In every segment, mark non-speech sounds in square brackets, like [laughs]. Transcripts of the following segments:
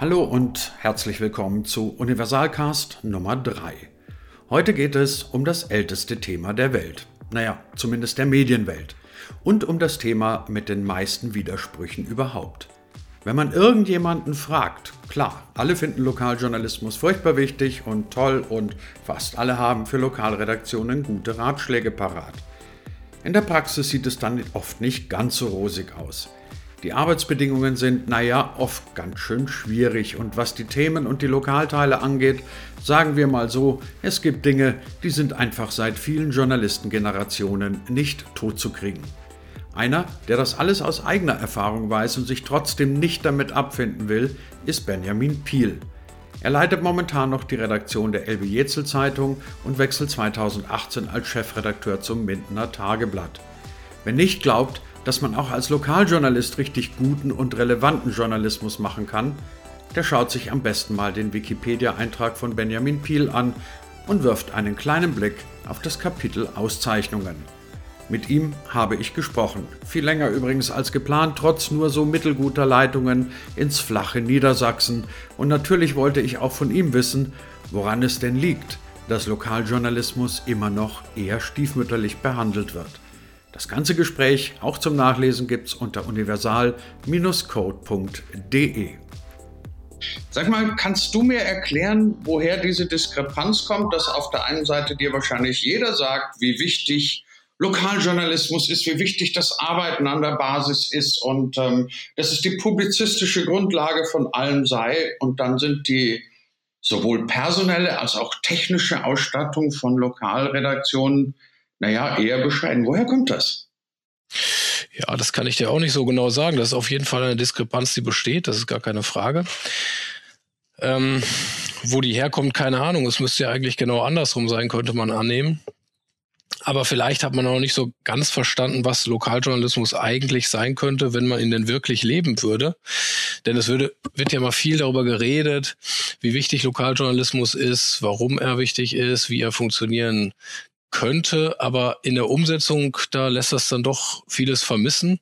Hallo und herzlich willkommen zu Universalcast Nummer 3. Heute geht es um das älteste Thema der Welt, naja, zumindest der Medienwelt, und um das Thema mit den meisten Widersprüchen überhaupt. Wenn man irgendjemanden fragt, klar, alle finden Lokaljournalismus furchtbar wichtig und toll und fast alle haben für Lokalredaktionen gute Ratschläge parat. In der Praxis sieht es dann oft nicht ganz so rosig aus. Die Arbeitsbedingungen sind, naja, oft ganz schön schwierig und was die Themen und die Lokalteile angeht, sagen wir mal so, es gibt Dinge, die sind einfach seit vielen Journalistengenerationen nicht totzukriegen. Einer, der das alles aus eigener Erfahrung weiß und sich trotzdem nicht damit abfinden will, ist Benjamin Piel. Er leitet momentan noch die Redaktion der Elbe Jetzel Zeitung und wechselt 2018 als Chefredakteur zum Mindener Tageblatt. Wer nicht glaubt, dass man auch als Lokaljournalist richtig guten und relevanten Journalismus machen kann, der schaut sich am besten mal den Wikipedia-Eintrag von Benjamin Piel an und wirft einen kleinen Blick auf das Kapitel Auszeichnungen. Mit ihm habe ich gesprochen. Viel länger übrigens als geplant, trotz nur so mittelguter Leitungen ins flache Niedersachsen. Und natürlich wollte ich auch von ihm wissen, woran es denn liegt, dass Lokaljournalismus immer noch eher stiefmütterlich behandelt wird. Das ganze Gespräch, auch zum Nachlesen, gibt's unter universal-code.de. Sag mal, kannst du mir erklären, woher diese Diskrepanz kommt, dass auf der einen Seite dir wahrscheinlich jeder sagt, wie wichtig Lokaljournalismus ist, wie wichtig das Arbeiten an der Basis ist und ähm, dass es die publizistische Grundlage von allem sei. Und dann sind die sowohl personelle als auch technische Ausstattung von Lokalredaktionen, naja, eher bescheiden. Woher kommt das? Ja, das kann ich dir auch nicht so genau sagen. Das ist auf jeden Fall eine Diskrepanz, die besteht. Das ist gar keine Frage. Ähm, wo die herkommt, keine Ahnung. Es müsste ja eigentlich genau andersrum sein, könnte man annehmen. Aber vielleicht hat man noch nicht so ganz verstanden, was Lokaljournalismus eigentlich sein könnte, wenn man ihn denn wirklich leben würde. Denn es würde, wird ja mal viel darüber geredet, wie wichtig Lokaljournalismus ist, warum er wichtig ist, wie er funktionieren könnte. Aber in der Umsetzung, da lässt das dann doch vieles vermissen.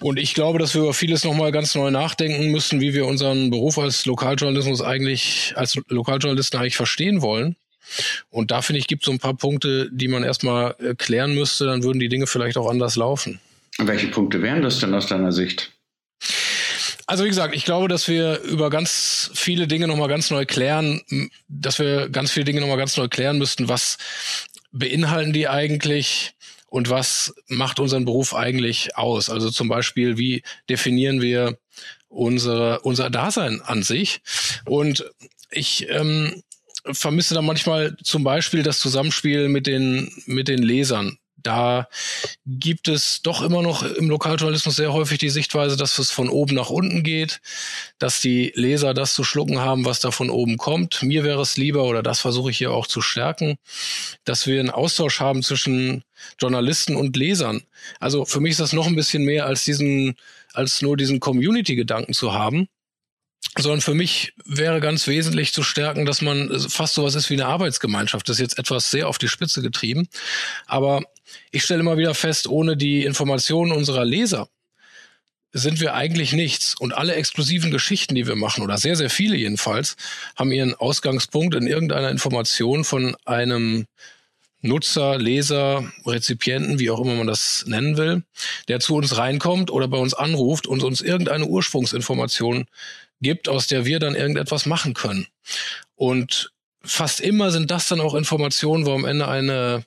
Und ich glaube, dass wir über vieles nochmal ganz neu nachdenken müssen, wie wir unseren Beruf als Lokaljournalismus eigentlich, als Lokaljournalisten eigentlich verstehen wollen. Und da finde ich, gibt es so ein paar Punkte, die man erstmal äh, klären müsste, dann würden die Dinge vielleicht auch anders laufen. Welche Punkte wären das denn aus deiner Sicht? Also wie gesagt, ich glaube, dass wir über ganz viele Dinge nochmal ganz neu klären, dass wir ganz viele Dinge nochmal ganz neu klären müssten, was beinhalten die eigentlich und was macht unseren Beruf eigentlich aus? Also zum Beispiel, wie definieren wir unsere, unser Dasein an sich? Und ich ähm, vermisse da manchmal zum Beispiel das Zusammenspiel mit den, mit den Lesern. Da gibt es doch immer noch im Lokaljournalismus sehr häufig die Sichtweise, dass es von oben nach unten geht, dass die Leser das zu schlucken haben, was da von oben kommt. Mir wäre es lieber, oder das versuche ich hier auch zu stärken, dass wir einen Austausch haben zwischen Journalisten und Lesern. Also für mich ist das noch ein bisschen mehr als diesen, als nur diesen Community-Gedanken zu haben sondern für mich wäre ganz wesentlich zu stärken, dass man fast sowas ist wie eine Arbeitsgemeinschaft. Das ist jetzt etwas sehr auf die Spitze getrieben. Aber ich stelle immer wieder fest, ohne die Informationen unserer Leser sind wir eigentlich nichts. Und alle exklusiven Geschichten, die wir machen, oder sehr, sehr viele jedenfalls, haben ihren Ausgangspunkt in irgendeiner Information von einem Nutzer, Leser, Rezipienten, wie auch immer man das nennen will, der zu uns reinkommt oder bei uns anruft und uns irgendeine Ursprungsinformation gibt, aus der wir dann irgendetwas machen können. Und fast immer sind das dann auch Informationen, wo am Ende eine,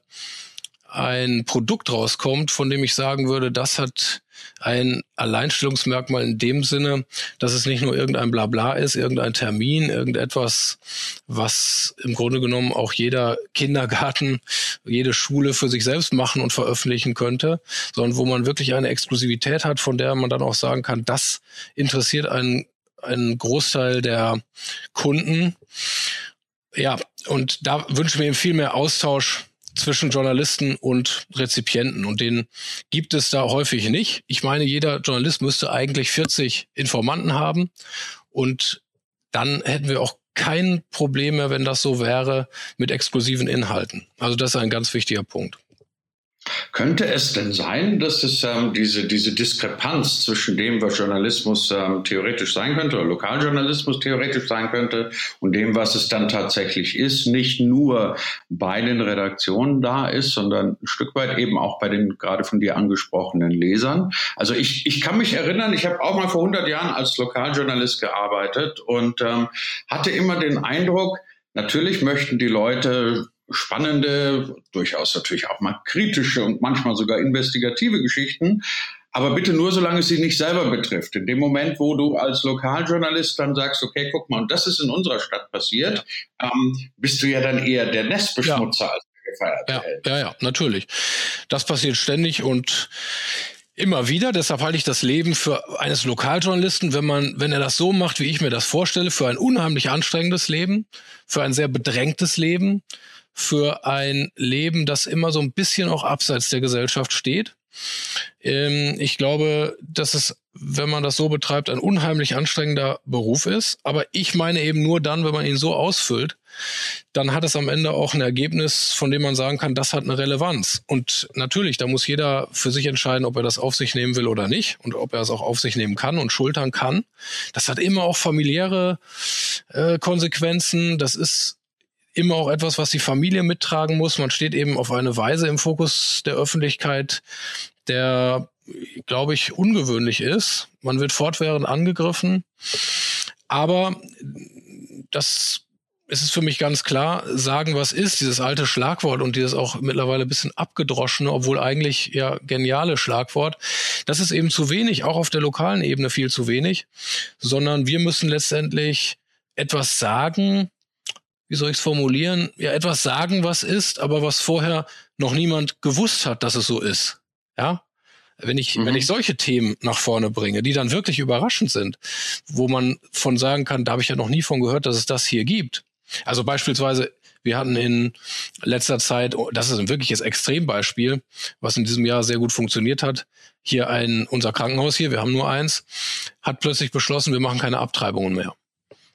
ein Produkt rauskommt, von dem ich sagen würde, das hat ein Alleinstellungsmerkmal in dem Sinne, dass es nicht nur irgendein Blabla ist, irgendein Termin, irgendetwas, was im Grunde genommen auch jeder Kindergarten, jede Schule für sich selbst machen und veröffentlichen könnte, sondern wo man wirklich eine Exklusivität hat, von der man dann auch sagen kann, das interessiert einen ein Großteil der Kunden. Ja, und da wünschen wir ihm viel mehr Austausch zwischen Journalisten und Rezipienten. Und den gibt es da häufig nicht. Ich meine, jeder Journalist müsste eigentlich 40 Informanten haben. Und dann hätten wir auch kein Problem mehr, wenn das so wäre, mit exklusiven Inhalten. Also das ist ein ganz wichtiger Punkt. Könnte es denn sein, dass es ähm, diese, diese Diskrepanz zwischen dem, was Journalismus ähm, theoretisch sein könnte oder Lokaljournalismus theoretisch sein könnte und dem, was es dann tatsächlich ist, nicht nur bei den Redaktionen da ist, sondern ein Stück weit eben auch bei den gerade von dir angesprochenen Lesern? Also ich, ich kann mich erinnern, ich habe auch mal vor 100 Jahren als Lokaljournalist gearbeitet und ähm, hatte immer den Eindruck, Natürlich möchten die Leute spannende, durchaus natürlich auch mal kritische und manchmal sogar investigative Geschichten. Aber bitte nur, solange es sie nicht selber betrifft. In dem Moment, wo du als Lokaljournalist dann sagst, okay, guck mal, und das ist in unserer Stadt passiert, ähm, bist du ja dann eher der Nestbeschmutzer ja. als der gefeierte ja, Ja, ja, natürlich. Das passiert ständig und Immer wieder, deshalb halte ich das Leben für eines Lokaljournalisten, wenn man, wenn er das so macht, wie ich mir das vorstelle, für ein unheimlich anstrengendes Leben, für ein sehr bedrängtes Leben, für ein Leben, das immer so ein bisschen auch abseits der Gesellschaft steht. Ähm, ich glaube, dass es, wenn man das so betreibt, ein unheimlich anstrengender Beruf ist. Aber ich meine eben nur dann, wenn man ihn so ausfüllt, dann hat es am Ende auch ein Ergebnis, von dem man sagen kann, das hat eine Relevanz. Und natürlich, da muss jeder für sich entscheiden, ob er das auf sich nehmen will oder nicht und ob er es auch auf sich nehmen kann und schultern kann. Das hat immer auch familiäre äh, Konsequenzen. Das ist immer auch etwas, was die Familie mittragen muss. Man steht eben auf eine Weise im Fokus der Öffentlichkeit, der, glaube ich, ungewöhnlich ist. Man wird fortwährend angegriffen. Aber das es ist für mich ganz klar, sagen, was ist, dieses alte Schlagwort und dieses auch mittlerweile bisschen abgedroschene, obwohl eigentlich ja geniale Schlagwort, das ist eben zu wenig, auch auf der lokalen Ebene viel zu wenig, sondern wir müssen letztendlich etwas sagen, wie soll ich es formulieren, ja, etwas sagen, was ist, aber was vorher noch niemand gewusst hat, dass es so ist. Ja? Wenn ich, mhm. wenn ich solche Themen nach vorne bringe, die dann wirklich überraschend sind, wo man von sagen kann, da habe ich ja noch nie von gehört, dass es das hier gibt. Also beispielsweise, wir hatten in letzter Zeit, oh, das ist ein wirkliches Extrembeispiel, was in diesem Jahr sehr gut funktioniert hat. Hier ein, unser Krankenhaus hier, wir haben nur eins, hat plötzlich beschlossen, wir machen keine Abtreibungen mehr.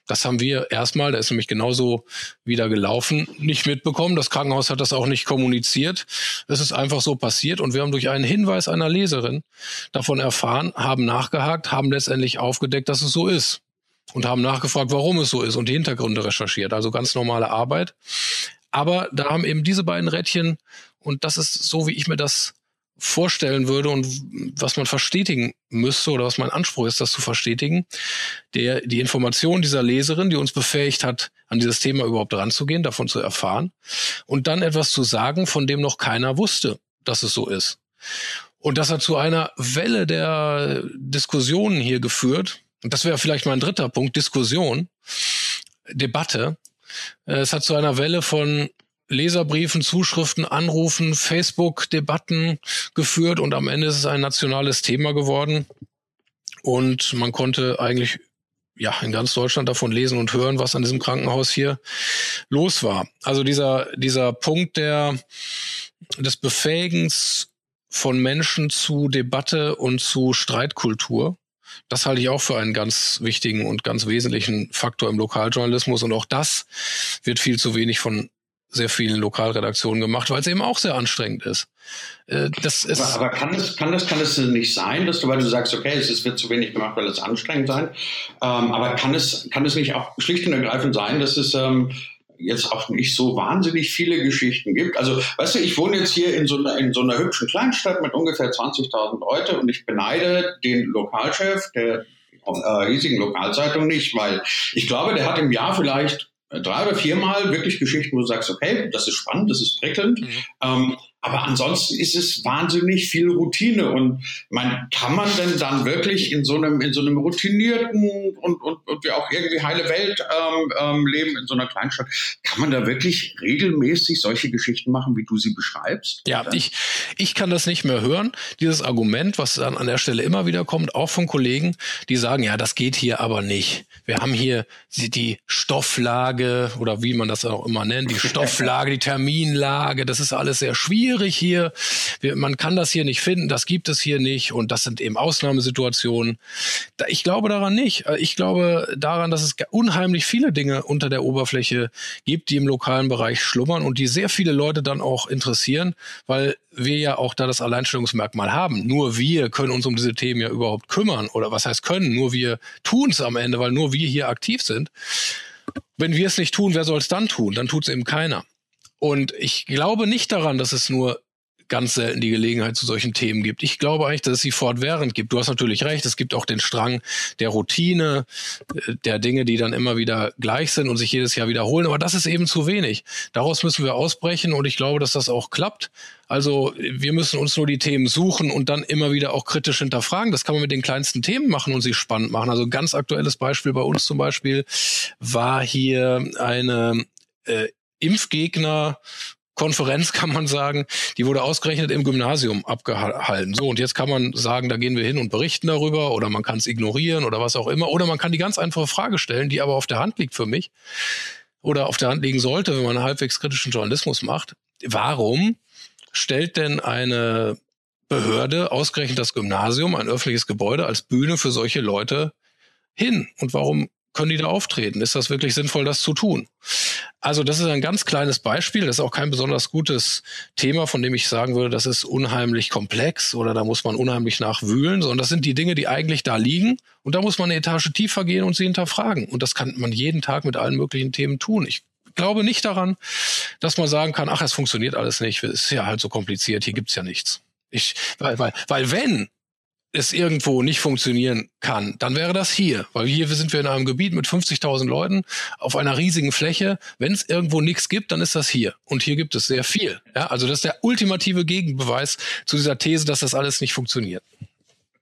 Das haben wir erstmal, da ist nämlich genauso wieder gelaufen, nicht mitbekommen. Das Krankenhaus hat das auch nicht kommuniziert. Es ist einfach so passiert und wir haben durch einen Hinweis einer Leserin davon erfahren, haben nachgehakt, haben letztendlich aufgedeckt, dass es so ist und haben nachgefragt, warum es so ist und die Hintergründe recherchiert. Also ganz normale Arbeit. Aber da haben eben diese beiden Rädchen und das ist so, wie ich mir das vorstellen würde und was man verstetigen müsste oder was mein Anspruch ist, das zu verstetigen, der die Information dieser Leserin, die uns befähigt hat, an dieses Thema überhaupt ranzugehen, davon zu erfahren und dann etwas zu sagen, von dem noch keiner wusste, dass es so ist. Und das hat zu einer Welle der Diskussionen hier geführt. Und das wäre vielleicht mein dritter Punkt, Diskussion, Debatte. Es hat zu einer Welle von Leserbriefen, Zuschriften, Anrufen, Facebook-Debatten geführt und am Ende ist es ein nationales Thema geworden. Und man konnte eigentlich ja in ganz Deutschland davon lesen und hören, was an diesem Krankenhaus hier los war. Also dieser, dieser Punkt der, des Befähigens von Menschen zu Debatte und zu Streitkultur. Das halte ich auch für einen ganz wichtigen und ganz wesentlichen Faktor im Lokaljournalismus. Und auch das wird viel zu wenig von sehr vielen Lokalredaktionen gemacht, weil es eben auch sehr anstrengend ist. Äh, das ist aber, kann es kann das kann es nicht sein, dass du weil du sagst, okay, es wird zu wenig gemacht, weil es anstrengend sein. Ähm, aber kann es kann es nicht auch schlicht und ergreifend sein, dass es ähm, jetzt auch nicht so wahnsinnig viele Geschichten gibt. Also, weißt du, ich wohne jetzt hier in so einer, in so einer hübschen Kleinstadt mit ungefähr 20.000 Leute und ich beneide den Lokalchef der äh, hiesigen Lokalzeitung nicht, weil ich glaube, der hat im Jahr vielleicht drei oder viermal wirklich Geschichten, wo du sagst, okay, das ist spannend, das ist prickelnd. Mhm. Ähm, aber ansonsten ist es wahnsinnig viel Routine. Und man, kann man denn dann wirklich in so einem, in so einem routinierten und, und, und ja auch irgendwie heile Welt ähm, ähm, leben in so einer Kleinstadt, kann man da wirklich regelmäßig solche Geschichten machen, wie du sie beschreibst? Ja, ich, ich kann das nicht mehr hören. Dieses Argument, was dann an der Stelle immer wieder kommt, auch von Kollegen, die sagen, ja, das geht hier aber nicht. Wir haben hier die, die Stofflage oder wie man das auch immer nennt, die [laughs] Stofflage, die Terminlage, das ist alles sehr schwierig schwierig hier, wir, man kann das hier nicht finden, das gibt es hier nicht und das sind eben Ausnahmesituationen. Ich glaube daran nicht. Ich glaube daran, dass es unheimlich viele Dinge unter der Oberfläche gibt, die im lokalen Bereich schlummern und die sehr viele Leute dann auch interessieren, weil wir ja auch da das Alleinstellungsmerkmal haben. Nur wir können uns um diese Themen ja überhaupt kümmern oder was heißt können, nur wir tun es am Ende, weil nur wir hier aktiv sind. Wenn wir es nicht tun, wer soll es dann tun? Dann tut es eben keiner. Und ich glaube nicht daran, dass es nur ganz selten die Gelegenheit zu solchen Themen gibt. Ich glaube eigentlich, dass es sie fortwährend gibt. Du hast natürlich recht, es gibt auch den Strang der Routine, äh, der Dinge, die dann immer wieder gleich sind und sich jedes Jahr wiederholen. Aber das ist eben zu wenig. Daraus müssen wir ausbrechen und ich glaube, dass das auch klappt. Also wir müssen uns nur die Themen suchen und dann immer wieder auch kritisch hinterfragen. Das kann man mit den kleinsten Themen machen und sie spannend machen. Also ganz aktuelles Beispiel bei uns zum Beispiel war hier eine äh, Impfgegner Konferenz kann man sagen, die wurde ausgerechnet im Gymnasium abgehalten. So, und jetzt kann man sagen, da gehen wir hin und berichten darüber oder man kann es ignorieren oder was auch immer. Oder man kann die ganz einfache Frage stellen, die aber auf der Hand liegt für mich oder auf der Hand liegen sollte, wenn man halbwegs kritischen Journalismus macht. Warum stellt denn eine Behörde ausgerechnet das Gymnasium, ein öffentliches Gebäude, als Bühne für solche Leute hin? Und warum können die da auftreten? Ist das wirklich sinnvoll, das zu tun? Also das ist ein ganz kleines Beispiel. Das ist auch kein besonders gutes Thema, von dem ich sagen würde, das ist unheimlich komplex oder da muss man unheimlich nachwühlen, sondern das sind die Dinge, die eigentlich da liegen. Und da muss man eine Etage tiefer gehen und sie hinterfragen. Und das kann man jeden Tag mit allen möglichen Themen tun. Ich glaube nicht daran, dass man sagen kann, ach, es funktioniert alles nicht, es ist ja halt so kompliziert, hier gibt's ja nichts. Ich, weil, weil, weil wenn es irgendwo nicht funktionieren kann, dann wäre das hier. Weil hier sind wir in einem Gebiet mit 50.000 Leuten auf einer riesigen Fläche. Wenn es irgendwo nichts gibt, dann ist das hier. Und hier gibt es sehr viel. Ja, also das ist der ultimative Gegenbeweis zu dieser These, dass das alles nicht funktioniert.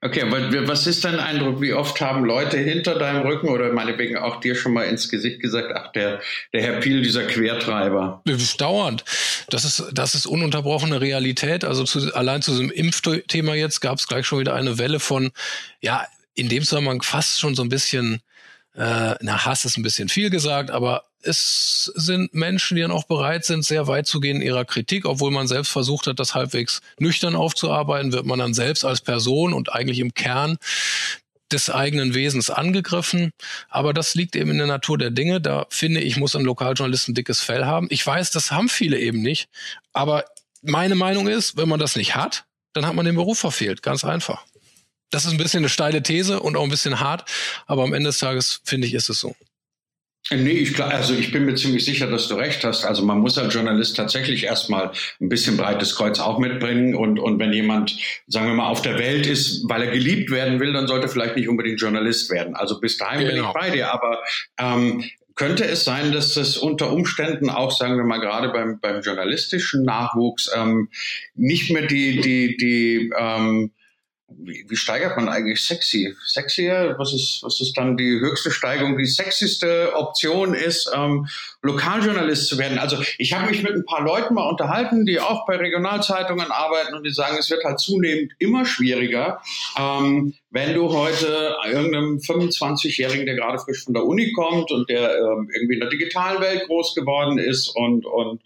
Okay, was ist dein Eindruck? Wie oft haben Leute hinter deinem Rücken oder meinetwegen auch dir schon mal ins Gesicht gesagt, ach, der, der Herr Piel, dieser Quertreiber? Dauernd. Das ist, das ist ununterbrochene Realität. Also zu, allein zu diesem Impfthema jetzt gab es gleich schon wieder eine Welle von, ja, in dem Zusammenhang fast schon so ein bisschen, äh, na, Hass ist ein bisschen viel gesagt, aber es sind Menschen, die dann auch bereit sind, sehr weit zu gehen in ihrer Kritik, obwohl man selbst versucht hat, das halbwegs nüchtern aufzuarbeiten, wird man dann selbst als Person und eigentlich im Kern des eigenen Wesens angegriffen. Aber das liegt eben in der Natur der Dinge. Da finde ich, muss ein Lokaljournalist ein dickes Fell haben. Ich weiß, das haben viele eben nicht. Aber meine Meinung ist, wenn man das nicht hat, dann hat man den Beruf verfehlt. Ganz einfach. Das ist ein bisschen eine steile These und auch ein bisschen hart. Aber am Ende des Tages, finde ich, ist es so. Nee, ich, also ich bin mir ziemlich sicher, dass du recht hast. Also man muss als Journalist tatsächlich erstmal ein bisschen breites Kreuz auch mitbringen. Und, und wenn jemand, sagen wir mal, auf der Welt ist, weil er geliebt werden will, dann sollte vielleicht nicht unbedingt Journalist werden. Also bis dahin genau. bin ich genau. bei dir. Aber ähm, könnte es sein, dass es unter Umständen auch, sagen wir mal, gerade beim, beim journalistischen Nachwuchs ähm, nicht mehr die, die, die ähm, wie, wie steigert man eigentlich sexy? Sexier? Was ist, was ist dann die höchste Steigung? Die sexyste Option ist, ähm, Lokaljournalist zu werden. Also ich habe mich mit ein paar Leuten mal unterhalten, die auch bei Regionalzeitungen arbeiten und die sagen, es wird halt zunehmend immer schwieriger, ähm, wenn du heute irgendeinem 25-Jährigen, der gerade frisch von der Uni kommt und der ähm, irgendwie in der digitalen Welt groß geworden ist und, und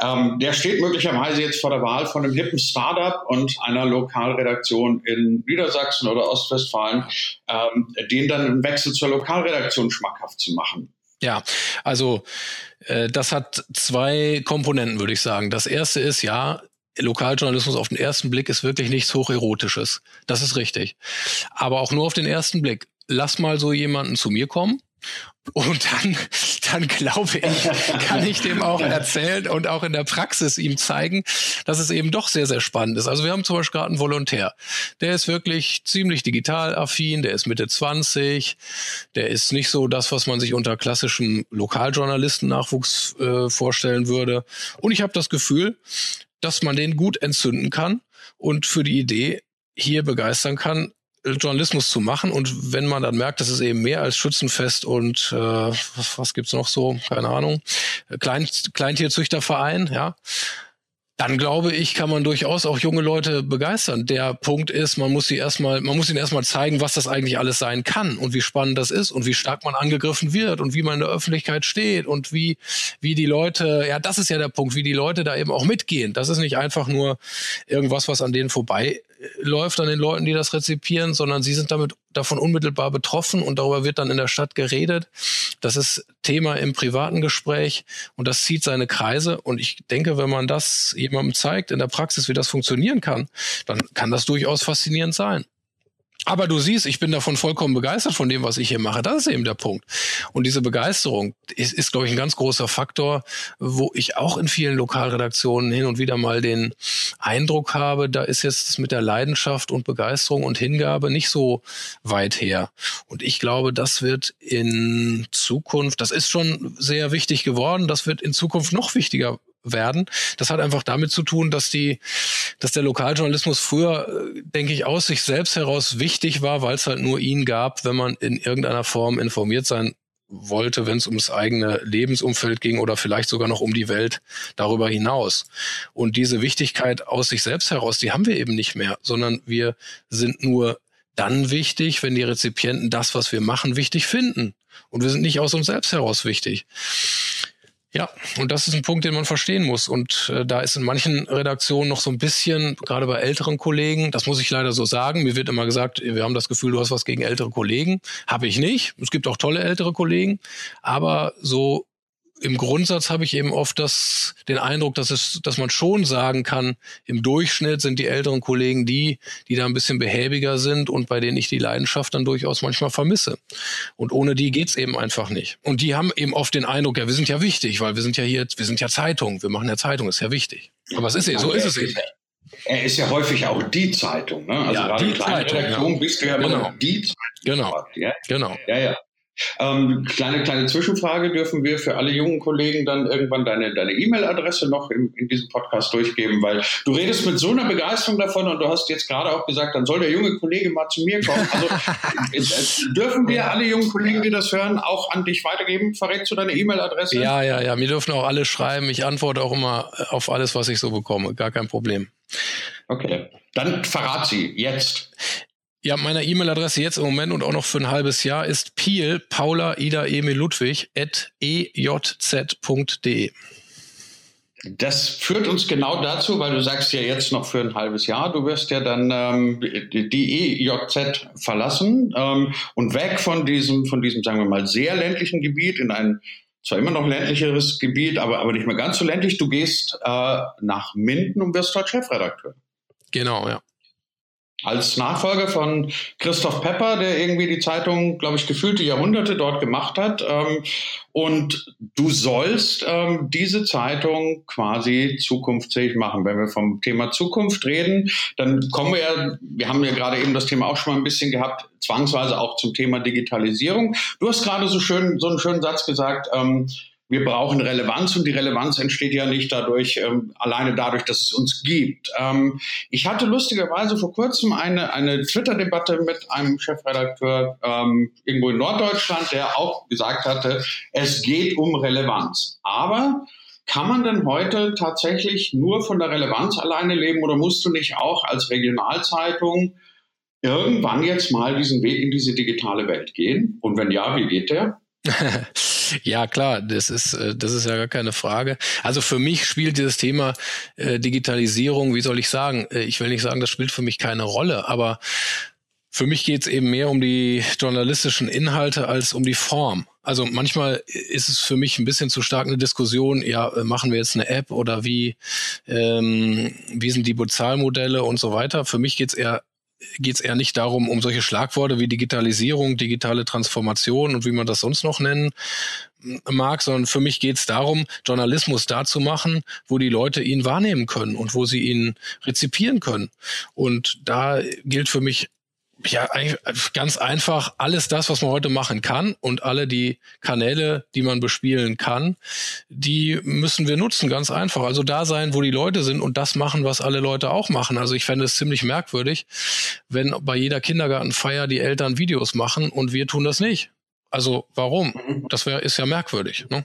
ähm, der steht möglicherweise jetzt vor der Wahl von einem hippen Startup und einer Lokalredaktion in Niedersachsen oder Ostwestfalen, ähm, den dann einen Wechsel zur Lokalredaktion schmackhaft zu machen. Ja, also äh, das hat zwei Komponenten, würde ich sagen. Das erste ist ja, Lokaljournalismus auf den ersten Blick ist wirklich nichts Hocherotisches. Das ist richtig. Aber auch nur auf den ersten Blick. Lass mal so jemanden zu mir kommen und dann, dann glaube ich, kann ich dem auch erzählen und auch in der Praxis ihm zeigen, dass es eben doch sehr, sehr spannend ist. Also wir haben zum Beispiel gerade einen Volontär. Der ist wirklich ziemlich digital affin, der ist Mitte 20, der ist nicht so das, was man sich unter klassischem Lokaljournalisten-Nachwuchs äh, vorstellen würde. Und ich habe das Gefühl, dass man den gut entzünden kann und für die Idee hier begeistern kann, Journalismus zu machen. Und wenn man dann merkt, das ist eben mehr als Schützenfest und äh, was, was gibt's noch so, keine Ahnung, Klein, Kleintierzüchterverein, ja, dann glaube ich, kann man durchaus auch junge Leute begeistern. Der Punkt ist, man muss sie erstmal, man muss ihnen erstmal zeigen, was das eigentlich alles sein kann und wie spannend das ist und wie stark man angegriffen wird und wie man in der Öffentlichkeit steht und wie, wie die Leute, ja, das ist ja der Punkt, wie die Leute da eben auch mitgehen. Das ist nicht einfach nur irgendwas, was an denen vorbei läuft an den Leuten, die das rezipieren, sondern sie sind damit davon unmittelbar betroffen und darüber wird dann in der Stadt geredet. Das ist Thema im privaten Gespräch und das zieht seine Kreise. Und ich denke, wenn man das jemandem zeigt in der Praxis, wie das funktionieren kann, dann kann das durchaus faszinierend sein. Aber du siehst, ich bin davon vollkommen begeistert von dem, was ich hier mache. Das ist eben der Punkt. Und diese Begeisterung ist, ist, glaube ich, ein ganz großer Faktor, wo ich auch in vielen Lokalredaktionen hin und wieder mal den Eindruck habe, da ist jetzt mit der Leidenschaft und Begeisterung und Hingabe nicht so weit her. Und ich glaube, das wird in Zukunft, das ist schon sehr wichtig geworden, das wird in Zukunft noch wichtiger werden. Das hat einfach damit zu tun, dass die, dass der Lokaljournalismus früher, äh, denke ich, aus sich selbst heraus wichtig war, weil es halt nur ihn gab, wenn man in irgendeiner Form informiert sein wollte, wenn es ums eigene Lebensumfeld ging oder vielleicht sogar noch um die Welt darüber hinaus. Und diese Wichtigkeit aus sich selbst heraus, die haben wir eben nicht mehr, sondern wir sind nur dann wichtig, wenn die Rezipienten das, was wir machen, wichtig finden. Und wir sind nicht aus uns selbst heraus wichtig. Ja, und das ist ein Punkt, den man verstehen muss. Und äh, da ist in manchen Redaktionen noch so ein bisschen, gerade bei älteren Kollegen, das muss ich leider so sagen, mir wird immer gesagt, wir haben das Gefühl, du hast was gegen ältere Kollegen. Habe ich nicht. Es gibt auch tolle ältere Kollegen. Aber so im Grundsatz habe ich eben oft das, den Eindruck, dass es, dass man schon sagen kann, im Durchschnitt sind die älteren Kollegen die, die da ein bisschen behäbiger sind und bei denen ich die Leidenschaft dann durchaus manchmal vermisse. Und ohne die geht's eben einfach nicht. Und die haben eben oft den Eindruck, ja, wir sind ja wichtig, weil wir sind ja hier, wir sind ja Zeitung, wir machen ja Zeitung, ist ja wichtig. Aber es ist ja, so ist es eben. Er ist ja häufig auch die Zeitung, ne? Also ja, gerade die kleine Zeitung, Redaktion ja. bist du ja genau. die Zeitung. Genau. Ja? Genau. Ja, ja. Ähm, kleine, kleine Zwischenfrage, dürfen wir für alle jungen Kollegen dann irgendwann deine, deine E-Mail-Adresse noch in, in diesem Podcast durchgeben, weil du redest mit so einer Begeisterung davon und du hast jetzt gerade auch gesagt, dann soll der junge Kollege mal zu mir kommen. Also äh, [laughs] äh, dürfen wir alle jungen Kollegen, die das hören, auch an dich weitergeben? Verrätst du deine E-Mail-Adresse? Ja, ja, ja, mir dürfen auch alle schreiben. Ich antworte auch immer auf alles, was ich so bekomme. Gar kein Problem. Okay, dann verrat sie jetzt. Ja, meine E-Mail-Adresse jetzt im Moment und auch noch für ein halbes Jahr ist piel, Paula, Ida, Emil, Ludwig, at ejz.de. Das führt uns genau dazu, weil du sagst ja jetzt noch für ein halbes Jahr, du wirst ja dann ähm, die EJZ verlassen ähm, und weg von diesem, von diesem, sagen wir mal, sehr ländlichen Gebiet in ein zwar immer noch ländlicheres Gebiet, aber, aber nicht mehr ganz so ländlich. Du gehst äh, nach Minden und wirst dort Chefredakteur. Genau, ja als Nachfolger von Christoph Pepper, der irgendwie die Zeitung, glaube ich, gefühlte Jahrhunderte dort gemacht hat. Ähm, und du sollst ähm, diese Zeitung quasi zukunftsfähig machen. Wenn wir vom Thema Zukunft reden, dann kommen wir ja, wir haben ja gerade eben das Thema auch schon mal ein bisschen gehabt, zwangsweise auch zum Thema Digitalisierung. Du hast gerade so schön, so einen schönen Satz gesagt, ähm, wir brauchen Relevanz und die Relevanz entsteht ja nicht dadurch, ähm, alleine dadurch, dass es uns gibt. Ähm, ich hatte lustigerweise vor kurzem eine, eine Twitter-Debatte mit einem Chefredakteur ähm, irgendwo in Norddeutschland, der auch gesagt hatte, es geht um Relevanz. Aber kann man denn heute tatsächlich nur von der Relevanz alleine leben oder musst du nicht auch als Regionalzeitung irgendwann jetzt mal diesen Weg in diese digitale Welt gehen? Und wenn ja, wie geht der? [laughs] Ja, klar, das ist, äh, das ist ja gar keine Frage. Also für mich spielt dieses Thema äh, Digitalisierung, wie soll ich sagen, äh, ich will nicht sagen, das spielt für mich keine Rolle, aber für mich geht es eben mehr um die journalistischen Inhalte als um die Form. Also manchmal ist es für mich ein bisschen zu stark eine Diskussion, ja, machen wir jetzt eine App oder wie, ähm, wie sind die Bezahlmodelle und so weiter. Für mich geht es eher geht es eher nicht darum, um solche Schlagworte wie Digitalisierung, digitale Transformation und wie man das sonst noch nennen mag, sondern für mich geht es darum, Journalismus da zu machen, wo die Leute ihn wahrnehmen können und wo sie ihn rezipieren können. Und da gilt für mich ja, ganz einfach alles das, was man heute machen kann und alle die Kanäle, die man bespielen kann, die müssen wir nutzen, ganz einfach. Also da sein, wo die Leute sind und das machen, was alle Leute auch machen. Also ich fände es ziemlich merkwürdig, wenn bei jeder Kindergartenfeier die Eltern Videos machen und wir tun das nicht. Also warum? Mhm. Das wäre ist ja merkwürdig. Ne?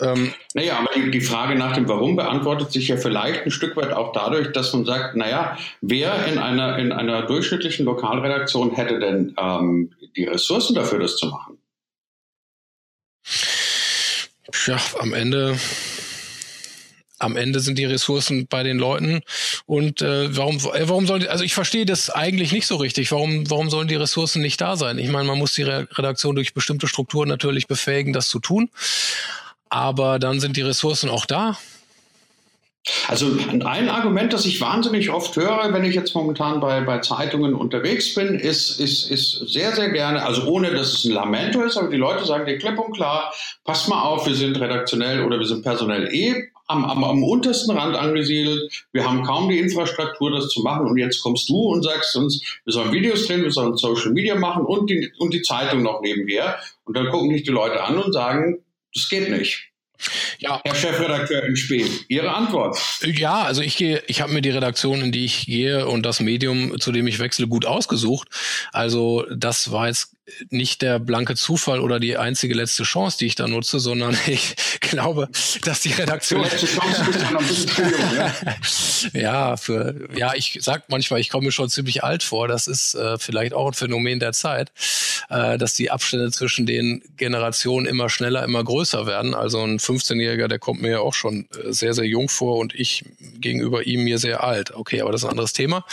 Ähm, naja, aber die, die, Frage nach dem Warum beantwortet sich ja vielleicht ein Stück weit auch dadurch, dass man sagt, naja, wer in einer, in einer durchschnittlichen Lokalredaktion hätte denn ähm, die Ressourcen dafür, das zu machen? Ja, am Ende am Ende sind die Ressourcen bei den Leuten und äh, warum äh, warum sollen die, also ich verstehe das eigentlich nicht so richtig. Warum warum sollen die Ressourcen nicht da sein? Ich meine, man muss die Redaktion durch bestimmte Strukturen natürlich befähigen, das zu tun. Aber dann sind die Ressourcen auch da. Also ein Argument, das ich wahnsinnig oft höre, wenn ich jetzt momentan bei, bei Zeitungen unterwegs bin, ist, ist, ist sehr, sehr gerne, also ohne dass es ein Lamento ist, aber die Leute sagen dir klipp und klar, passt mal auf, wir sind redaktionell oder wir sind personell eh am, am, am untersten Rand angesiedelt. Wir haben kaum die Infrastruktur, das zu machen. Und jetzt kommst du und sagst uns, wir sollen Videos drehen, wir sollen Social Media machen und die, und die Zeitung noch nebenher. Und dann gucken dich die Leute an und sagen, das geht nicht. Ja. Herr Chefredakteur in Spee, Ihre Antwort. Ja, also ich gehe, ich habe mir die Redaktion, in die ich gehe und das Medium, zu dem ich wechsle, gut ausgesucht. Also das war jetzt nicht der blanke Zufall oder die einzige letzte Chance, die ich da nutze, sondern [laughs] ich glaube, dass die Redaktion. Letzte Chance bist du noch ein bisschen jung, ja? [laughs] ja, für, ja, ich sag manchmal, ich komme mir schon ziemlich alt vor. Das ist äh, vielleicht auch ein Phänomen der Zeit, äh, dass die Abstände zwischen den Generationen immer schneller, immer größer werden. Also ein 15-Jähriger, der kommt mir ja auch schon äh, sehr, sehr jung vor und ich gegenüber ihm mir sehr alt. Okay, aber das ist ein anderes Thema.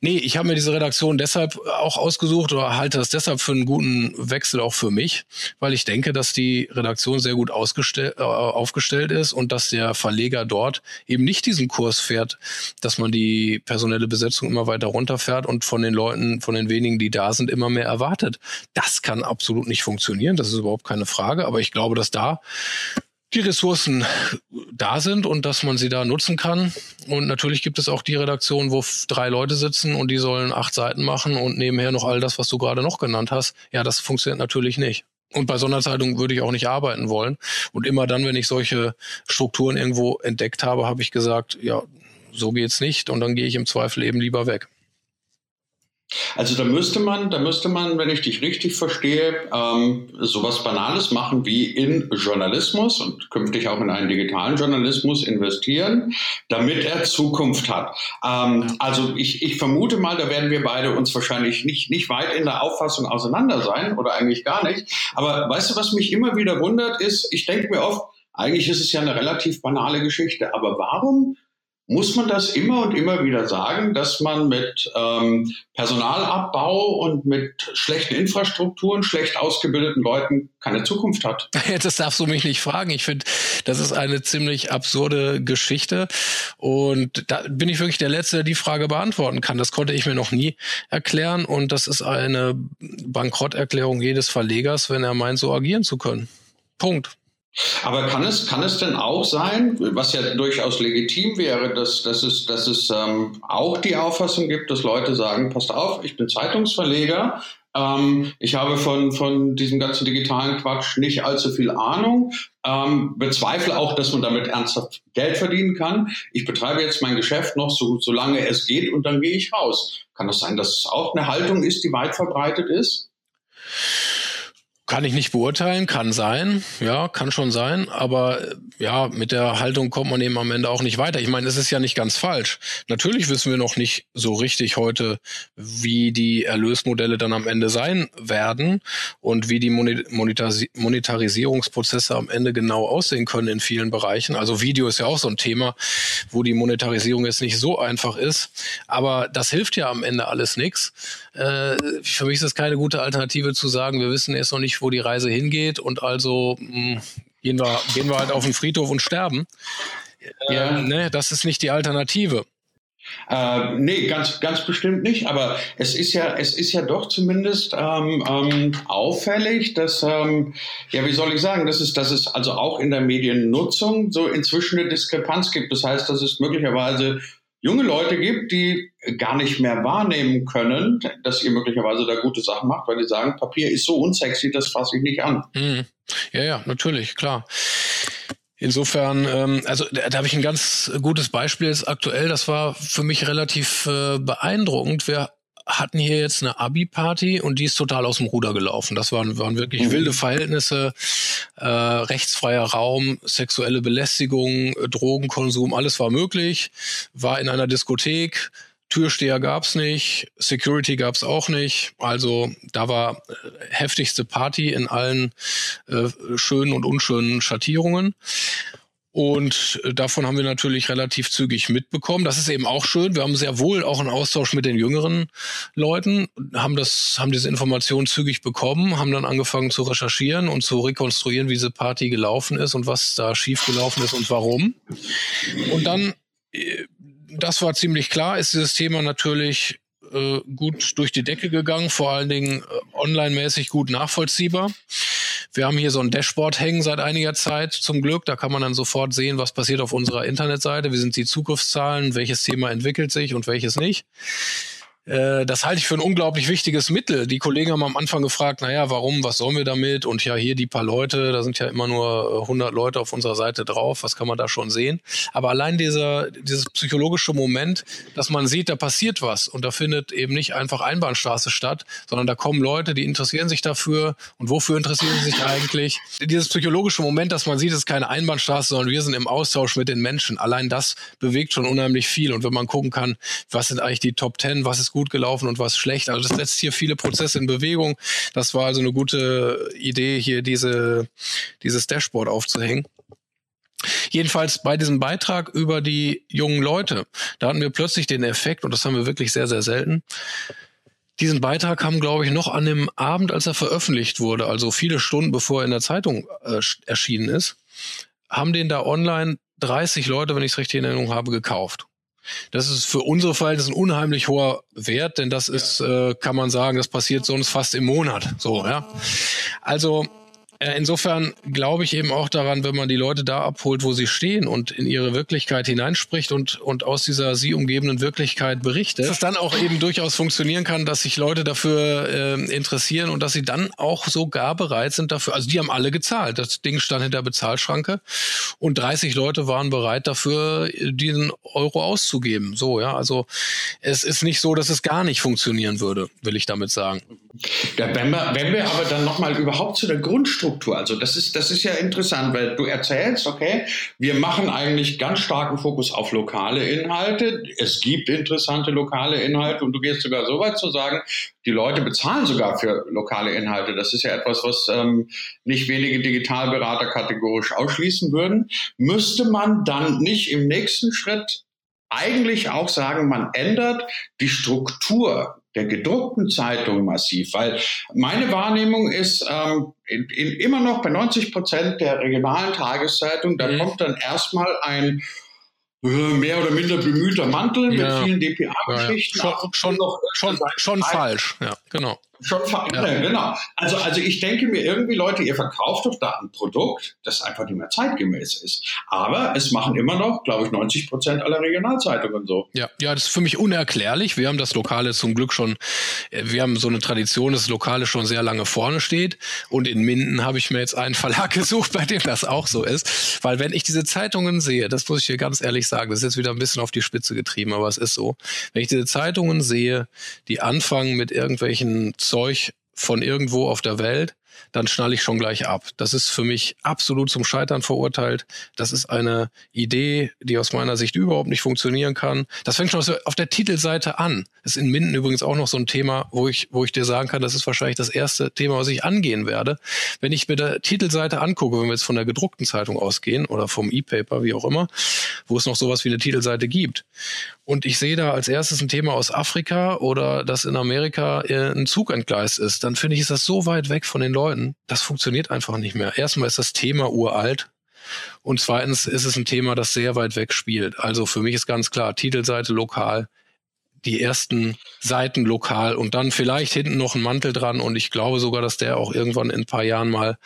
Nee, ich habe mir diese Redaktion deshalb auch ausgesucht oder halte das deshalb für einen guten Wechsel auch für mich, weil ich denke, dass die Redaktion sehr gut äh, aufgestellt ist und dass der Verleger dort eben nicht diesen Kurs fährt, dass man die personelle Besetzung immer weiter runterfährt und von den Leuten, von den wenigen, die da sind, immer mehr erwartet. Das kann absolut nicht funktionieren, das ist überhaupt keine Frage, aber ich glaube, dass da die Ressourcen da sind und dass man sie da nutzen kann. Und natürlich gibt es auch die Redaktion, wo drei Leute sitzen und die sollen acht Seiten machen und nebenher noch all das, was du gerade noch genannt hast. Ja, das funktioniert natürlich nicht. Und bei Sonderzeitungen würde ich auch nicht arbeiten wollen. Und immer dann, wenn ich solche Strukturen irgendwo entdeckt habe, habe ich gesagt, ja, so geht's nicht. Und dann gehe ich im Zweifel eben lieber weg. Also da müsste man, da müsste man, wenn ich dich richtig verstehe, ähm, sowas Banales machen wie in Journalismus und künftig auch in einen digitalen Journalismus investieren, damit er Zukunft hat. Ähm, also ich, ich vermute mal, da werden wir beide uns wahrscheinlich nicht, nicht weit in der Auffassung auseinander sein oder eigentlich gar nicht. Aber weißt du, was mich immer wieder wundert, ist, ich denke mir oft, eigentlich ist es ja eine relativ banale Geschichte, aber warum muss man das immer und immer wieder sagen, dass man mit ähm, Personalabbau und mit schlechten Infrastrukturen, schlecht ausgebildeten Leuten keine Zukunft hat. [laughs] Das darfst du mich nicht fragen. Ich finde, das ist eine ziemlich absurde Geschichte. Und da bin ich wirklich der Letzte, der die Frage beantworten kann. Das konnte ich mir noch nie erklären. Und das ist eine Bankrotterklärung jedes Verlegers, wenn er meint, so agieren zu können. Punkt. Aber kann es, kann es denn auch sein, was ja durchaus legitim wäre, dass, dass es, dass es ähm, auch die Auffassung gibt, dass Leute sagen, passt auf, ich bin Zeitungsverleger, ähm, ich habe von, von diesem ganzen digitalen Quatsch nicht allzu viel Ahnung, ähm, bezweifle auch, dass man damit ernsthaft Geld verdienen kann. Ich betreibe jetzt mein Geschäft noch so, solange es geht und dann gehe ich raus. Kann das sein, dass es auch eine Haltung ist, die weit verbreitet ist? Kann ich nicht beurteilen, kann sein, ja, kann schon sein, aber äh, ja, mit der Haltung kommt man eben am Ende auch nicht weiter. Ich meine, es ist ja nicht ganz falsch. Natürlich wissen wir noch nicht so richtig heute, wie die Erlösmodelle dann am Ende sein werden und wie die Monetarisierungsprozesse am Ende genau aussehen können in vielen Bereichen. Also Video ist ja auch so ein Thema, wo die Monetarisierung jetzt nicht so einfach ist, aber das hilft ja am Ende alles nichts. Äh, für mich ist es keine gute Alternative zu sagen, wir wissen jetzt noch nicht, wo die Reise hingeht und also mh, hm, gehen, wir, gehen wir halt auf den Friedhof und sterben. Äh, ja. ne, das ist nicht die Alternative. Äh, nee, ganz, ganz bestimmt nicht. Aber es ist ja, es ist ja doch zumindest ähm, ähm, auffällig, dass, ähm, ja, wie soll ich sagen, dass es, dass es also auch in der Mediennutzung so inzwischen eine Diskrepanz gibt. Das heißt, dass es möglicherweise junge Leute gibt, die gar nicht mehr wahrnehmen können, dass ihr möglicherweise da gute Sachen macht, weil die sagen, Papier ist so unsexy, das fasse ich nicht an. Mhm. Ja, ja, natürlich, klar. Insofern, ähm, also da, da habe ich ein ganz gutes Beispiel jetzt aktuell. Das war für mich relativ äh, beeindruckend. Wir hatten hier jetzt eine Abi-Party und die ist total aus dem Ruder gelaufen. Das waren, waren wirklich mhm. wilde Verhältnisse, äh, rechtsfreier Raum, sexuelle Belästigung, Drogenkonsum, alles war möglich. War in einer Diskothek, Türsteher gab's nicht, Security gab's auch nicht. Also da war äh, heftigste Party in allen äh, schönen und unschönen Schattierungen. Und äh, davon haben wir natürlich relativ zügig mitbekommen. Das ist eben auch schön. Wir haben sehr wohl auch einen Austausch mit den jüngeren Leuten, haben das, haben diese Informationen zügig bekommen, haben dann angefangen zu recherchieren und zu rekonstruieren, wie diese Party gelaufen ist und was da schiefgelaufen ist und warum. Und dann äh, das war ziemlich klar, ist dieses Thema natürlich äh, gut durch die Decke gegangen, vor allen Dingen äh, online-mäßig gut nachvollziehbar. Wir haben hier so ein Dashboard hängen seit einiger Zeit zum Glück. Da kann man dann sofort sehen, was passiert auf unserer Internetseite, wie sind die Zugriffszahlen, welches Thema entwickelt sich und welches nicht. Äh, das halte ich für ein unglaublich wichtiges Mittel. Die Kollegen haben am Anfang gefragt, naja, warum, was sollen wir damit? Und ja, hier die paar Leute, da sind ja immer nur 100 äh, Leute auf unserer Seite drauf, was kann man da schon sehen? Aber allein dieser, dieses psychologische Moment, dass man sieht, da passiert was und da findet eben nicht einfach Einbahnstraße statt, sondern da kommen Leute, die interessieren sich dafür und wofür interessieren sie sich eigentlich? Dieses psychologische Moment, dass man sieht, es ist keine Einbahnstraße, sondern wir sind im Austausch mit den Menschen. Allein das bewegt schon unheimlich viel. Und wenn man gucken kann, was sind eigentlich die Top Ten, was ist gut gelaufen und was schlecht. Also das setzt hier viele Prozesse in Bewegung. Das war also eine gute Idee, hier diese, dieses Dashboard aufzuhängen. Jedenfalls bei diesem Beitrag über die jungen Leute, da hatten wir plötzlich den Effekt, und das haben wir wirklich sehr, sehr selten, diesen Beitrag haben, glaube ich, noch an dem Abend, als er veröffentlicht wurde, also viele Stunden bevor er in der Zeitung äh, erschienen ist, haben den da online 30 Leute, wenn ich es richtig in Erinnerung habe, gekauft. Das ist für unsere Verhältnisse ein unheimlich hoher Wert, denn das ist, äh, kann man sagen, das passiert sonst fast im Monat. So, ja. Also insofern glaube ich eben auch daran, wenn man die Leute da abholt, wo sie stehen und in ihre Wirklichkeit hineinspricht und, und aus dieser sie umgebenden Wirklichkeit berichtet, dass es dann auch eben durchaus funktionieren kann, dass sich Leute dafür äh, interessieren und dass sie dann auch sogar bereit sind dafür. Also die haben alle gezahlt. Das Ding stand hinter Bezahlschranke und 30 Leute waren bereit dafür, diesen Euro auszugeben. So, ja. Also es ist nicht so, dass es gar nicht funktionieren würde, will ich damit sagen. Ja, wenn, wir, wenn wir aber dann nochmal überhaupt zu der Grundstruktur, also das ist, das ist ja interessant, weil du erzählst, okay, wir machen eigentlich ganz starken Fokus auf lokale Inhalte. Es gibt interessante lokale Inhalte und du gehst sogar so weit zu sagen, die Leute bezahlen sogar für lokale Inhalte. Das ist ja etwas, was ähm, nicht wenige Digitalberater kategorisch ausschließen würden. Müsste man dann nicht im nächsten Schritt eigentlich auch sagen, man ändert die Struktur der gedruckten Zeitung massiv, weil meine Wahrnehmung ist ähm, in, in, immer noch bei 90 Prozent der regionalen Tageszeitung, da mhm. kommt dann erstmal ein äh, mehr oder minder bemühter Mantel ja. mit vielen DPA-Geschichten. Ja, ja. Schon, schon, schon, schon falsch, ja, genau. Schon ja. genau. Also, also ich denke mir irgendwie, Leute, ihr verkauft doch da ein Produkt, das einfach nicht mehr zeitgemäß ist. Aber es machen immer noch, glaube ich, 90 Prozent aller Regionalzeitungen so. Ja, ja, das ist für mich unerklärlich. Wir haben das Lokale zum Glück schon, äh, wir haben so eine Tradition, dass das Lokale schon sehr lange vorne steht. Und in Minden habe ich mir jetzt einen Verlag [laughs] gesucht, bei dem das auch so ist. Weil wenn ich diese Zeitungen sehe, das muss ich dir ganz ehrlich sagen, das ist jetzt wieder ein bisschen auf die Spitze getrieben, aber es ist so. Wenn ich diese Zeitungen sehe, die anfangen mit irgendwelchen Zeug von irgendwo auf der Welt, dann schnalle ich schon gleich ab. Das ist für mich absolut zum Scheitern verurteilt. Das ist eine Idee, die aus meiner Sicht überhaupt nicht funktionieren kann. Das fängt schon auf der Titelseite an. Das ist in Minden übrigens auch noch so ein Thema, wo ich, wo ich dir sagen kann, das ist wahrscheinlich das erste Thema, was ich angehen werde. Wenn ich mir der Titelseite angucke, wenn wir jetzt von der gedruckten Zeitung ausgehen oder vom E-Paper, wie auch immer, wo es noch sowas wie eine Titelseite gibt. Und ich sehe da als erstes ein Thema aus Afrika oder dass in Amerika äh, ein Zug entgleist ist, dann finde ich, ist das so weit weg von den Leuten, das funktioniert einfach nicht mehr. Erstmal ist das Thema uralt. Und zweitens ist es ein Thema, das sehr weit weg spielt. Also für mich ist ganz klar, Titelseite lokal, die ersten Seiten lokal und dann vielleicht hinten noch ein Mantel dran und ich glaube sogar, dass der auch irgendwann in ein paar Jahren mal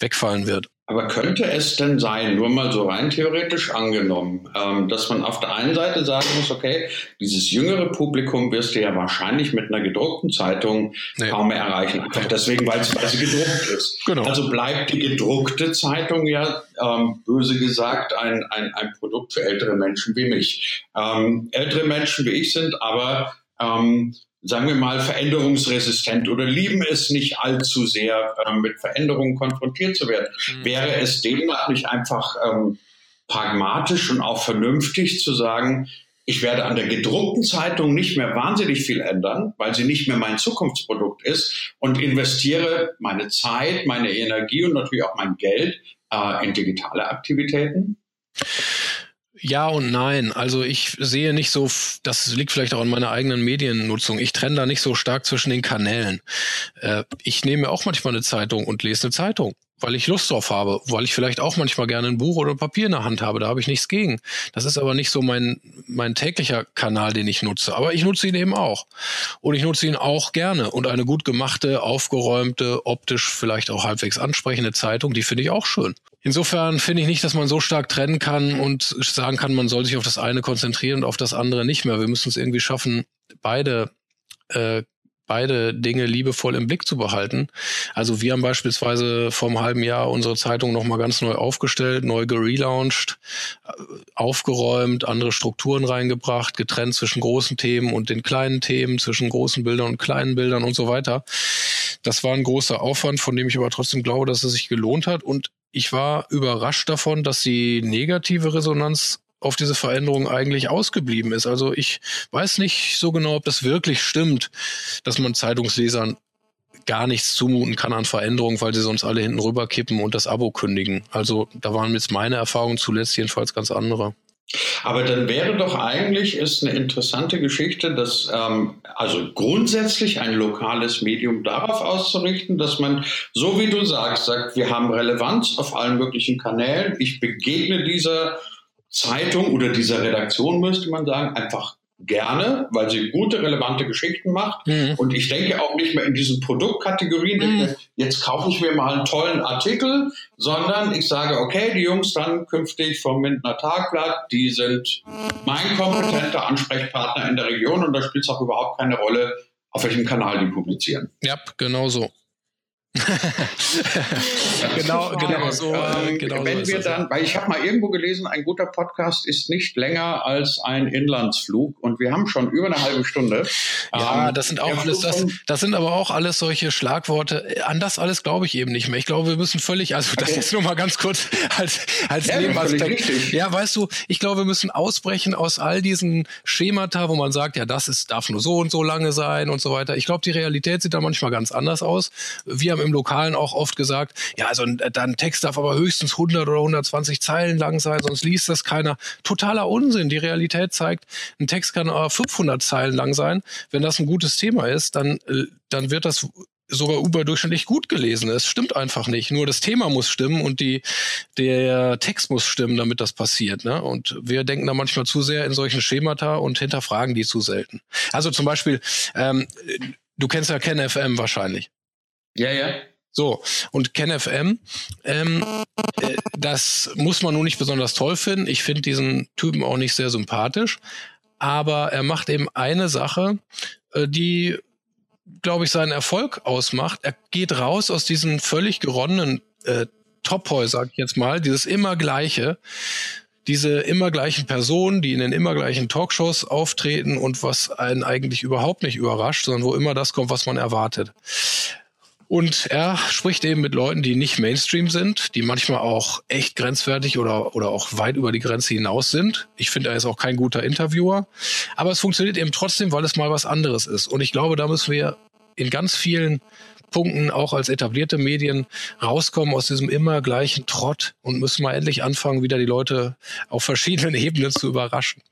wegfallen wird. Aber könnte es denn sein, nur mal so rein theoretisch angenommen, ähm, dass man auf der einen Seite sagen muss, okay, dieses jüngere Publikum wirst du ja wahrscheinlich mit einer gedruckten Zeitung nee. kaum mehr erreichen, einfach deswegen, weil sie gedruckt ist. Genau. Also bleibt die gedruckte Zeitung ja, ähm, böse gesagt, ein, ein, ein Produkt für ältere Menschen wie mich. Ähm, ältere Menschen wie ich sind aber ähm, sagen wir mal, veränderungsresistent oder lieben es nicht allzu sehr, ähm, mit Veränderungen konfrontiert zu werden. Mhm. Wäre es demnach nicht einfach ähm, pragmatisch und auch vernünftig zu sagen, ich werde an der gedruckten Zeitung nicht mehr wahnsinnig viel ändern, weil sie nicht mehr mein Zukunftsprodukt ist und investiere meine Zeit, meine Energie und natürlich auch mein Geld äh, in digitale Aktivitäten? Ja und nein. Also ich sehe nicht so, das liegt vielleicht auch an meiner eigenen Mediennutzung. Ich trenne da nicht so stark zwischen den Kanälen. Äh, ich nehme auch manchmal eine Zeitung und lese eine Zeitung weil ich Lust drauf habe, weil ich vielleicht auch manchmal gerne ein Buch oder Papier in der Hand habe. Da habe ich nichts gegen. Das ist aber nicht so mein, mein täglicher Kanal, den ich nutze. Aber ich nutze ihn eben auch. Und ich nutze ihn auch gerne. Und eine gut gemachte, aufgeräumte, optisch vielleicht auch halbwegs ansprechende Zeitung, die finde ich auch schön. Insofern finde ich nicht, dass man so stark trennen kann und sagen kann, man soll sich auf das eine konzentrieren und auf das andere nicht mehr. Wir müssen es irgendwie schaffen, beide äh, beide Dinge liebevoll im Blick zu behalten. Also wir haben beispielsweise vor einem halben Jahr unsere Zeitung nochmal ganz neu aufgestellt, neu gelauncht, äh, aufgeräumt, andere Strukturen reingebracht, getrennt zwischen großen Themen und den kleinen Themen, zwischen großen Bildern und kleinen Bildern und so weiter. Das war ein großer Aufwand, von dem ich aber trotzdem glaube, dass es sich gelohnt hat. Und ich war überrascht davon, dass die negative Resonanz auf diese Veränderung eigentlich ausgeblieben ist. Also ich weiß nicht so genau, ob das wirklich stimmt, dass man Zeitungslesern gar nichts zumuten kann an Veränderungen, weil sie sonst alle hinten rüberkippen und das Abo kündigen. Also da waren jetzt meine Erfahrungen zuletzt jedenfalls ganz andere. Aber dann wäre doch eigentlich ist eine interessante Geschichte, dass ähm, also grundsätzlich ein lokales Medium darauf auszurichten, dass man, so wie du sagst, sagt, wir haben Relevanz auf allen möglichen Kanälen. Ich begegne dieser Zeitung oder dieser Redaktion, müsste man sagen, einfach gerne, weil sie gute, relevante Geschichten macht. Mhm. Und ich denke auch nicht mehr in diesen Produktkategorien, mhm. jetzt kaufe ich mir mal einen tollen Artikel, sondern ich sage, okay, die Jungs dann künftig vom Mintner Tagblatt, die sind mein kompetenter Ansprechpartner in der Region und da spielt es auch überhaupt keine Rolle, auf welchem Kanal die publizieren. Ja, genau so. [laughs] genau, [laughs] genau so. Äh, ähm, genau wenn so wir dann, weil ich habe mal irgendwo gelesen, ein guter Podcast ist nicht länger als ein Inlandsflug und wir haben schon über eine halbe Stunde. Ja, ähm, das sind auch alles, das, das sind aber auch alles solche Schlagworte. An das alles glaube ich eben nicht mehr. Ich glaube, wir müssen völlig, also das okay. ist nur mal ganz kurz [laughs] als, als ja, Nebenaspekt. Ja, weißt du, ich glaube, wir müssen ausbrechen aus all diesen Schemata, wo man sagt, ja, das ist, darf nur so und so lange sein und so weiter. Ich glaube, die Realität sieht da manchmal ganz anders aus. Wir haben im Lokalen auch oft gesagt, ja, also ein Text darf aber höchstens 100 oder 120 Zeilen lang sein, sonst liest das keiner. Totaler Unsinn. Die Realität zeigt, ein Text kann aber 500 Zeilen lang sein. Wenn das ein gutes Thema ist, dann, äh, dann wird das sogar überdurchschnittlich gut gelesen. Es stimmt einfach nicht. Nur das Thema muss stimmen und die, der Text muss stimmen, damit das passiert. Ne? Und wir denken da manchmal zu sehr in solchen Schemata und hinterfragen die zu selten. Also zum Beispiel, ähm, du kennst ja Ken FM wahrscheinlich. Ja, ja. So, und KenFM, ähm, äh, das muss man nun nicht besonders toll finden. Ich finde diesen Typen auch nicht sehr sympathisch. Aber er macht eben eine Sache, äh, die, glaube ich, seinen Erfolg ausmacht. Er geht raus aus diesen völlig geronnenen äh, Tophäusern, sag ich jetzt mal, dieses immer Gleiche, diese immer gleichen Personen, die in den immer gleichen Talkshows auftreten und was einen eigentlich überhaupt nicht überrascht, sondern wo immer das kommt, was man erwartet. Und er spricht eben mit Leuten, die nicht Mainstream sind, die manchmal auch echt grenzwertig oder, oder auch weit über die Grenze hinaus sind. Ich finde, er ist auch kein guter Interviewer. Aber es funktioniert eben trotzdem, weil es mal was anderes ist. Und ich glaube, da müssen wir in ganz vielen Punkten auch als etablierte Medien rauskommen aus diesem immer gleichen Trott und müssen mal endlich anfangen, wieder die Leute auf verschiedenen [laughs] Ebenen zu überraschen.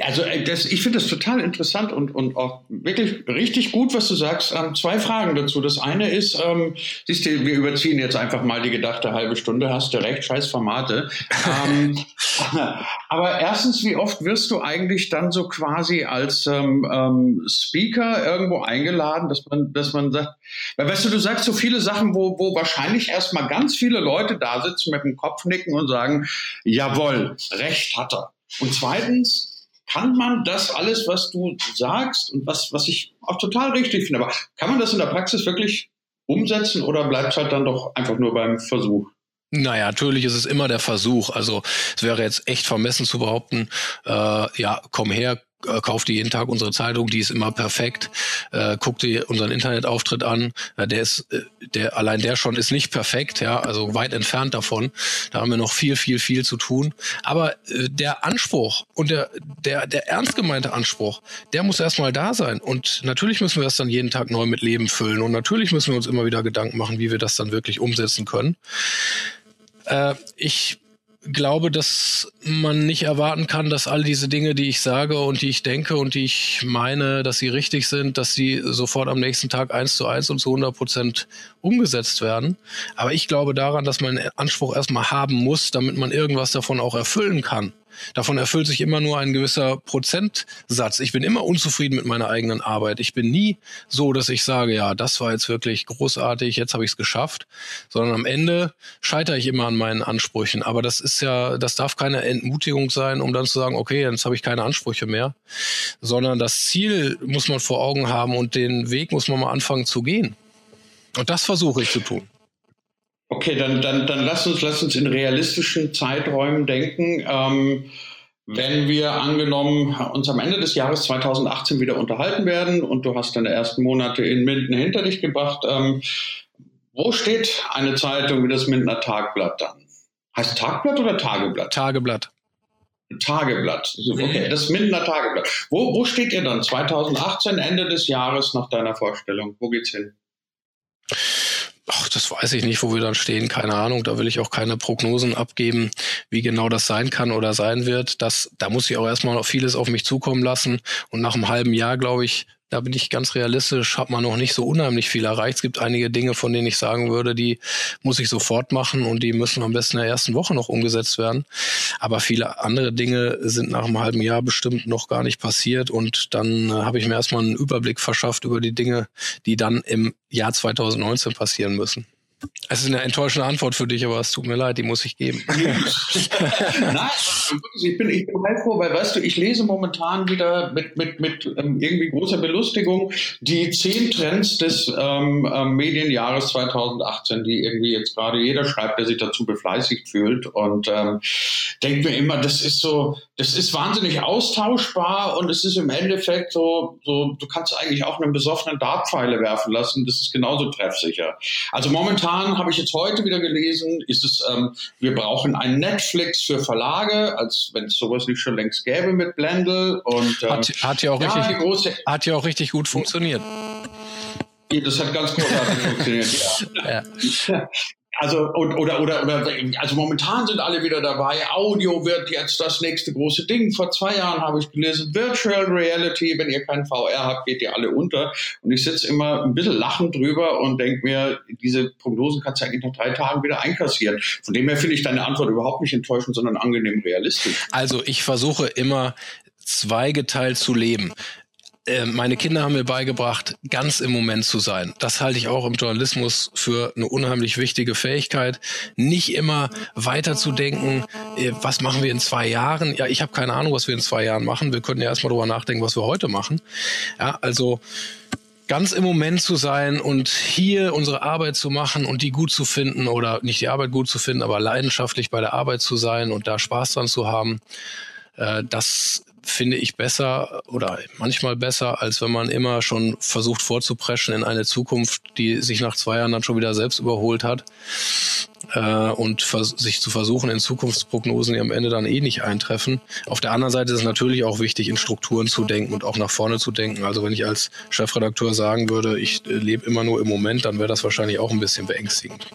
Also äh, das, ich finde das total interessant und, und auch wirklich richtig gut, was du sagst. Ähm, zwei Fragen dazu. Das eine ist, ähm, siehst du, wir überziehen jetzt einfach mal die gedachte halbe Stunde, hast du recht, scheiß Formate. ähm, [laughs] aber erstens, wie oft wirst du eigentlich dann so quasi als ähm, ähm, Speaker irgendwo eingeladen, dass man, dass man sagt, weil weißt du, du sagst so viele Sachen, wo, wo wahrscheinlich erstmal ganz viele Leute da sitzen mit dem Kopf nicken und sagen, jawohl, recht hat er. Und zweitens, kann man das alles, was du sagst und was, was ich auch total richtig finde, aber kann man das in der Praxis wirklich umsetzen oder bleibt es halt dann doch einfach nur beim Versuch? Naja, natürlich ist es immer der Versuch. Also es wäre jetzt echt vermessen zu behaupten, äh, ja, komm her, äh, kauft dir jeden Tag unsere Zeitung, die ist immer perfekt. Äh, guck dir unseren Internetauftritt an, äh, der ist, äh, der allein der schon ist nicht perfekt, ja, also weit entfernt davon. Da haben wir noch viel, viel, viel zu tun. Aber äh, der Anspruch und der, der, der ernst gemeinte Anspruch, der muss erstmal da sein. Und natürlich müssen wir das dann jeden Tag neu mit Leben füllen. Und natürlich müssen wir uns immer wieder Gedanken machen, wie wir das dann wirklich umsetzen können. Äh, ich glaube, dass man nicht erwarten kann, dass all diese Dinge, die ich sage und die ich denke und die ich meine, dass sie richtig sind, dass sie sofort am nächsten Tag eins zu eins und zu 100 Prozent umgesetzt werden. Aber ich glaube daran, dass man einen Anspruch erstmal haben muss, damit man irgendwas davon auch erfüllen kann. Davon erfüllt sich immer nur ein gewisser Prozentsatz. Ich bin immer unzufrieden mit meiner eigenen Arbeit. Ich bin nie so, dass ich sage, ja, das war jetzt wirklich großartig, jetzt habe ich es geschafft, sondern am Ende scheitere ich immer an meinen Ansprüchen. Aber das ist ja, das darf keine Entmutigung sein, um dann zu sagen, okay, jetzt habe ich keine Ansprüche mehr, sondern das Ziel muss man vor Augen haben und den Weg muss man mal anfangen zu gehen. Und das versuche ich zu tun. Okay, dann, dann, dann lass uns, lass uns in realistischen Zeiträumen denken. Ähm, wenn wir angenommen uns am Ende des Jahres 2018 wieder unterhalten werden und du hast deine ersten Monate in Minden hinter dich gebracht, ähm, wo steht eine Zeitung wie das Mindener Tagblatt dann? Heißt Tagblatt oder Tageblatt? Tageblatt. Tageblatt. Okay, das Mindener Tageblatt. Wo, wo steht ihr dann 2018, Ende des Jahres nach deiner Vorstellung? Wo geht's hin? Ach, das weiß ich nicht, wo wir dann stehen. Keine Ahnung. Da will ich auch keine Prognosen abgeben, wie genau das sein kann oder sein wird. Das, da muss ich auch erstmal noch vieles auf mich zukommen lassen. Und nach einem halben Jahr, glaube ich, da bin ich ganz realistisch, hat man noch nicht so unheimlich viel erreicht. Es gibt einige Dinge, von denen ich sagen würde, die muss ich sofort machen und die müssen am besten in der ersten Woche noch umgesetzt werden. Aber viele andere Dinge sind nach einem halben Jahr bestimmt noch gar nicht passiert und dann äh, habe ich mir erstmal einen Überblick verschafft über die Dinge, die dann im Jahr 2019 passieren müssen. Es ist eine enttäuschende Antwort für dich, aber es tut mir leid, die muss ich geben. [laughs] Nein, ich bin, ich bin heilfroh, weil weißt du, ich lese momentan wieder mit, mit, mit ähm, irgendwie großer Belustigung die zehn Trends des ähm, ähm Medienjahres 2018, die irgendwie jetzt gerade jeder schreibt, der sich dazu befleißigt fühlt und ähm, denke mir immer, das ist so, das ist wahnsinnig austauschbar und es ist im Endeffekt so, so du kannst eigentlich auch einen besoffenen Dartpfeile werfen lassen, das ist genauso treffsicher. Also momentan momentan habe ich jetzt heute wieder gelesen, ist es, ähm, wir brauchen ein Netflix für Verlage, als wenn es sowas nicht schon längst gäbe mit Blendl. Und, ähm, hat, hat, ja auch ja, richtig, große, hat ja auch richtig gut funktioniert. Das hat ganz großartig [laughs] funktioniert. Ja. ja. Also oder, oder oder also momentan sind alle wieder dabei. Audio wird jetzt das nächste große Ding. Vor zwei Jahren habe ich gelesen Virtual Reality. Wenn ihr kein VR habt, geht ihr alle unter. Und ich sitze immer ein bisschen lachend drüber und denke mir, diese Prognosen kannst du eigentlich nach drei Tagen wieder einkassieren. Von dem her finde ich deine Antwort überhaupt nicht enttäuschend, sondern angenehm realistisch. Also ich versuche immer zweigeteilt zu leben. Äh, meine Kinder haben mir beigebracht, ganz im Moment zu sein. Das halte ich auch im Journalismus für eine unheimlich wichtige Fähigkeit. Nicht immer weiterzudenken, äh, was machen wir in zwei Jahren? Ja, ich habe keine Ahnung, was wir in zwei Jahren machen. Wir können ja erstmal darüber nachdenken, was wir heute machen. Ja, also ganz im Moment zu sein und hier unsere Arbeit zu machen und die gut zu finden oder nicht die Arbeit gut zu finden, aber leidenschaftlich bei der Arbeit zu sein und da Spaß dran zu haben, äh, das finde ich besser oder manchmal besser, als wenn man immer schon versucht vorzupreschen in eine Zukunft, die sich nach zwei Jahren dann schon wieder selbst überholt hat. Äh, und sich zu versuchen in Zukunftsprognosen, die am Ende dann eh nicht eintreffen. Auf der anderen Seite ist es natürlich auch wichtig, in Strukturen zu denken und auch nach vorne zu denken. Also wenn ich als Chefredakteur sagen würde, ich äh, lebe immer nur im Moment, dann wäre das wahrscheinlich auch ein bisschen beängstigend.